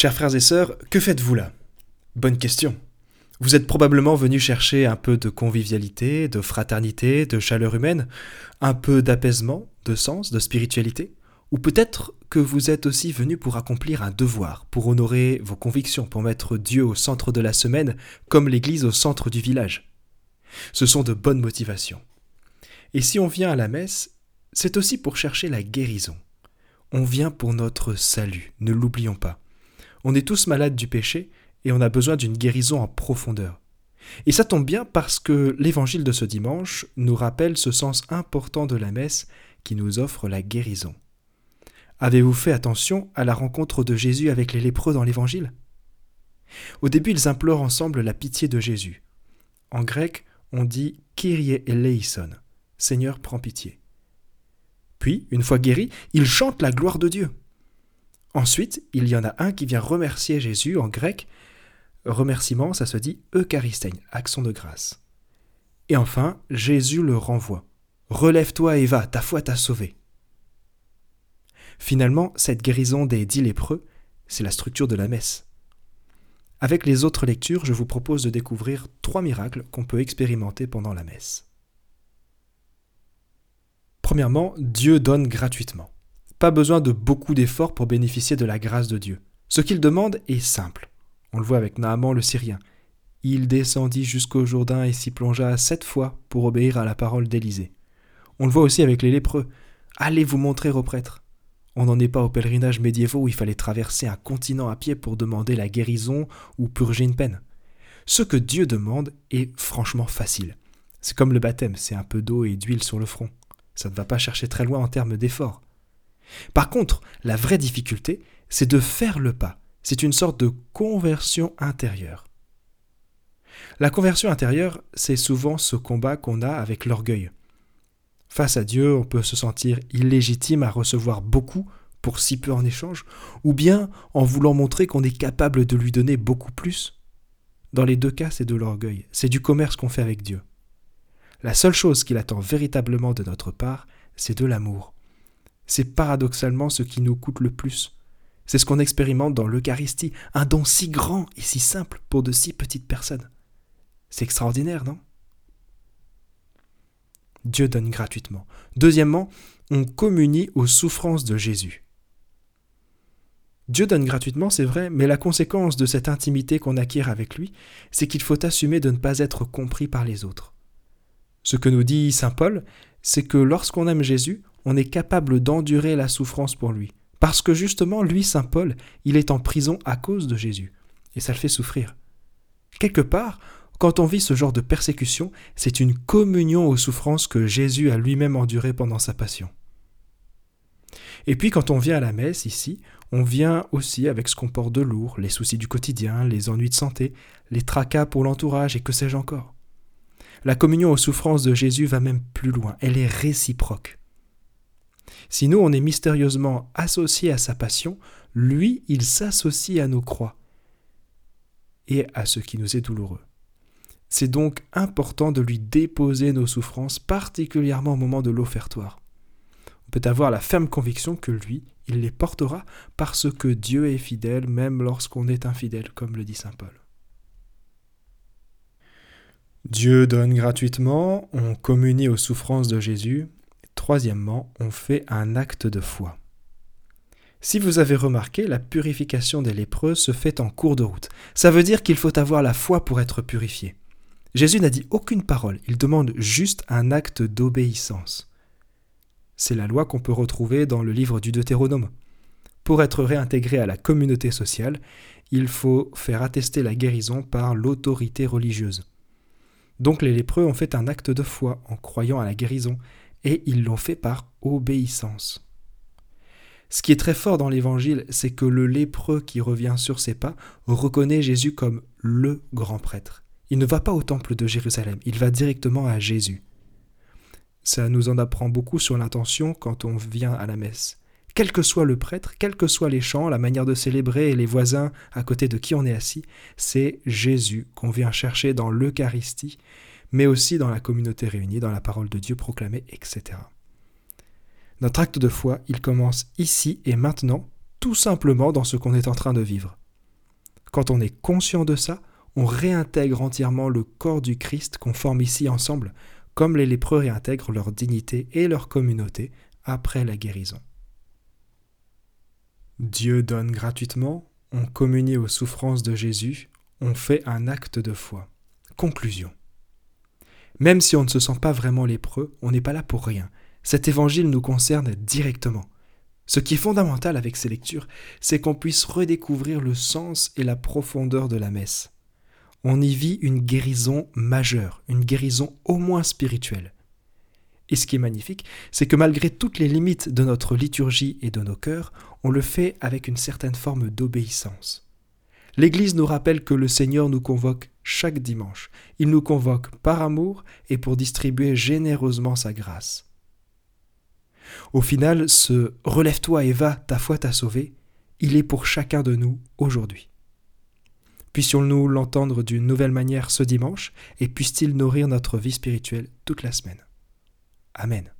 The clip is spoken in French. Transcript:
Chers frères et sœurs, que faites-vous là? Bonne question. Vous êtes probablement venus chercher un peu de convivialité, de fraternité, de chaleur humaine, un peu d'apaisement, de sens, de spiritualité? Ou peut-être que vous êtes aussi venus pour accomplir un devoir, pour honorer vos convictions, pour mettre Dieu au centre de la semaine, comme l'Église au centre du village? Ce sont de bonnes motivations. Et si on vient à la messe, c'est aussi pour chercher la guérison. On vient pour notre salut, ne l'oublions pas. On est tous malades du péché et on a besoin d'une guérison en profondeur. Et ça tombe bien parce que l'évangile de ce dimanche nous rappelle ce sens important de la messe qui nous offre la guérison. Avez-vous fait attention à la rencontre de Jésus avec les lépreux dans l'évangile? Au début, ils implorent ensemble la pitié de Jésus. En grec, on dit Kyrie eleison, Seigneur, prends pitié. Puis, une fois guéris, ils chantent la gloire de Dieu. Ensuite, il y en a un qui vient remercier Jésus en grec. Remerciement, ça se dit Eucharistein, action de grâce. Et enfin, Jésus le renvoie. Relève-toi et va, ta foi t'a sauvé. Finalement, cette guérison des dix lépreux, c'est la structure de la messe. Avec les autres lectures, je vous propose de découvrir trois miracles qu'on peut expérimenter pendant la messe. Premièrement, Dieu donne gratuitement. Pas besoin de beaucoup d'efforts pour bénéficier de la grâce de Dieu. Ce qu'il demande est simple. On le voit avec Naaman le Syrien. Il descendit jusqu'au Jourdain et s'y plongea sept fois pour obéir à la parole d'Élisée. On le voit aussi avec les lépreux. Allez vous montrer aux prêtres. On n'en est pas aux pèlerinages médiévaux où il fallait traverser un continent à pied pour demander la guérison ou purger une peine. Ce que Dieu demande est franchement facile. C'est comme le baptême, c'est un peu d'eau et d'huile sur le front. Ça ne va pas chercher très loin en termes d'effort. Par contre, la vraie difficulté, c'est de faire le pas. C'est une sorte de conversion intérieure. La conversion intérieure, c'est souvent ce combat qu'on a avec l'orgueil. Face à Dieu, on peut se sentir illégitime à recevoir beaucoup pour si peu en échange, ou bien en voulant montrer qu'on est capable de lui donner beaucoup plus. Dans les deux cas, c'est de l'orgueil, c'est du commerce qu'on fait avec Dieu. La seule chose qu'il attend véritablement de notre part, c'est de l'amour c'est paradoxalement ce qui nous coûte le plus. C'est ce qu'on expérimente dans l'Eucharistie, un don si grand et si simple pour de si petites personnes. C'est extraordinaire, non? Dieu donne gratuitement. Deuxièmement, on communie aux souffrances de Jésus. Dieu donne gratuitement, c'est vrai, mais la conséquence de cette intimité qu'on acquiert avec lui, c'est qu'il faut assumer de ne pas être compris par les autres. Ce que nous dit Saint Paul, c'est que lorsqu'on aime Jésus, on est capable d'endurer la souffrance pour lui. Parce que justement, lui, Saint Paul, il est en prison à cause de Jésus. Et ça le fait souffrir. Quelque part, quand on vit ce genre de persécution, c'est une communion aux souffrances que Jésus a lui-même endurées pendant sa passion. Et puis quand on vient à la messe ici, on vient aussi avec ce qu'on porte de lourd, les soucis du quotidien, les ennuis de santé, les tracas pour l'entourage et que sais-je encore. La communion aux souffrances de Jésus va même plus loin, elle est réciproque. Si nous, on est mystérieusement associés à sa passion, lui, il s'associe à nos croix et à ce qui nous est douloureux. C'est donc important de lui déposer nos souffrances, particulièrement au moment de l'offertoire. On peut avoir la ferme conviction que lui, il les portera parce que Dieu est fidèle même lorsqu'on est infidèle, comme le dit Saint Paul. Dieu donne gratuitement, on communie aux souffrances de Jésus, Troisièmement, on fait un acte de foi. Si vous avez remarqué, la purification des lépreux se fait en cours de route. Ça veut dire qu'il faut avoir la foi pour être purifié. Jésus n'a dit aucune parole, il demande juste un acte d'obéissance. C'est la loi qu'on peut retrouver dans le livre du Deutéronome. Pour être réintégré à la communauté sociale, il faut faire attester la guérison par l'autorité religieuse. Donc les lépreux ont fait un acte de foi en croyant à la guérison, et ils l'ont fait par obéissance. Ce qui est très fort dans l'Évangile, c'est que le lépreux qui revient sur ses pas reconnaît Jésus comme le grand prêtre. Il ne va pas au temple de Jérusalem, il va directement à Jésus. Ça nous en apprend beaucoup sur l'intention quand on vient à la messe. Quel que soit le prêtre, quels que soient les chants, la manière de célébrer et les voisins à côté de qui on est assis, c'est Jésus qu'on vient chercher dans l'Eucharistie mais aussi dans la communauté réunie, dans la parole de Dieu proclamée, etc. Notre acte de foi, il commence ici et maintenant, tout simplement dans ce qu'on est en train de vivre. Quand on est conscient de ça, on réintègre entièrement le corps du Christ qu'on forme ici ensemble, comme les lépreux réintègrent leur dignité et leur communauté après la guérison. Dieu donne gratuitement, on communie aux souffrances de Jésus, on fait un acte de foi. Conclusion. Même si on ne se sent pas vraiment lépreux, on n'est pas là pour rien. Cet évangile nous concerne directement. Ce qui est fondamental avec ces lectures, c'est qu'on puisse redécouvrir le sens et la profondeur de la messe. On y vit une guérison majeure, une guérison au moins spirituelle. Et ce qui est magnifique, c'est que malgré toutes les limites de notre liturgie et de nos cœurs, on le fait avec une certaine forme d'obéissance. L'Église nous rappelle que le Seigneur nous convoque chaque dimanche. Il nous convoque par amour et pour distribuer généreusement sa grâce. Au final, ce Relève-toi et va, ta foi t'a sauvé, il est pour chacun de nous aujourd'hui. Puissions-nous l'entendre d'une nouvelle manière ce dimanche et puisse-t-il nourrir notre vie spirituelle toute la semaine. Amen.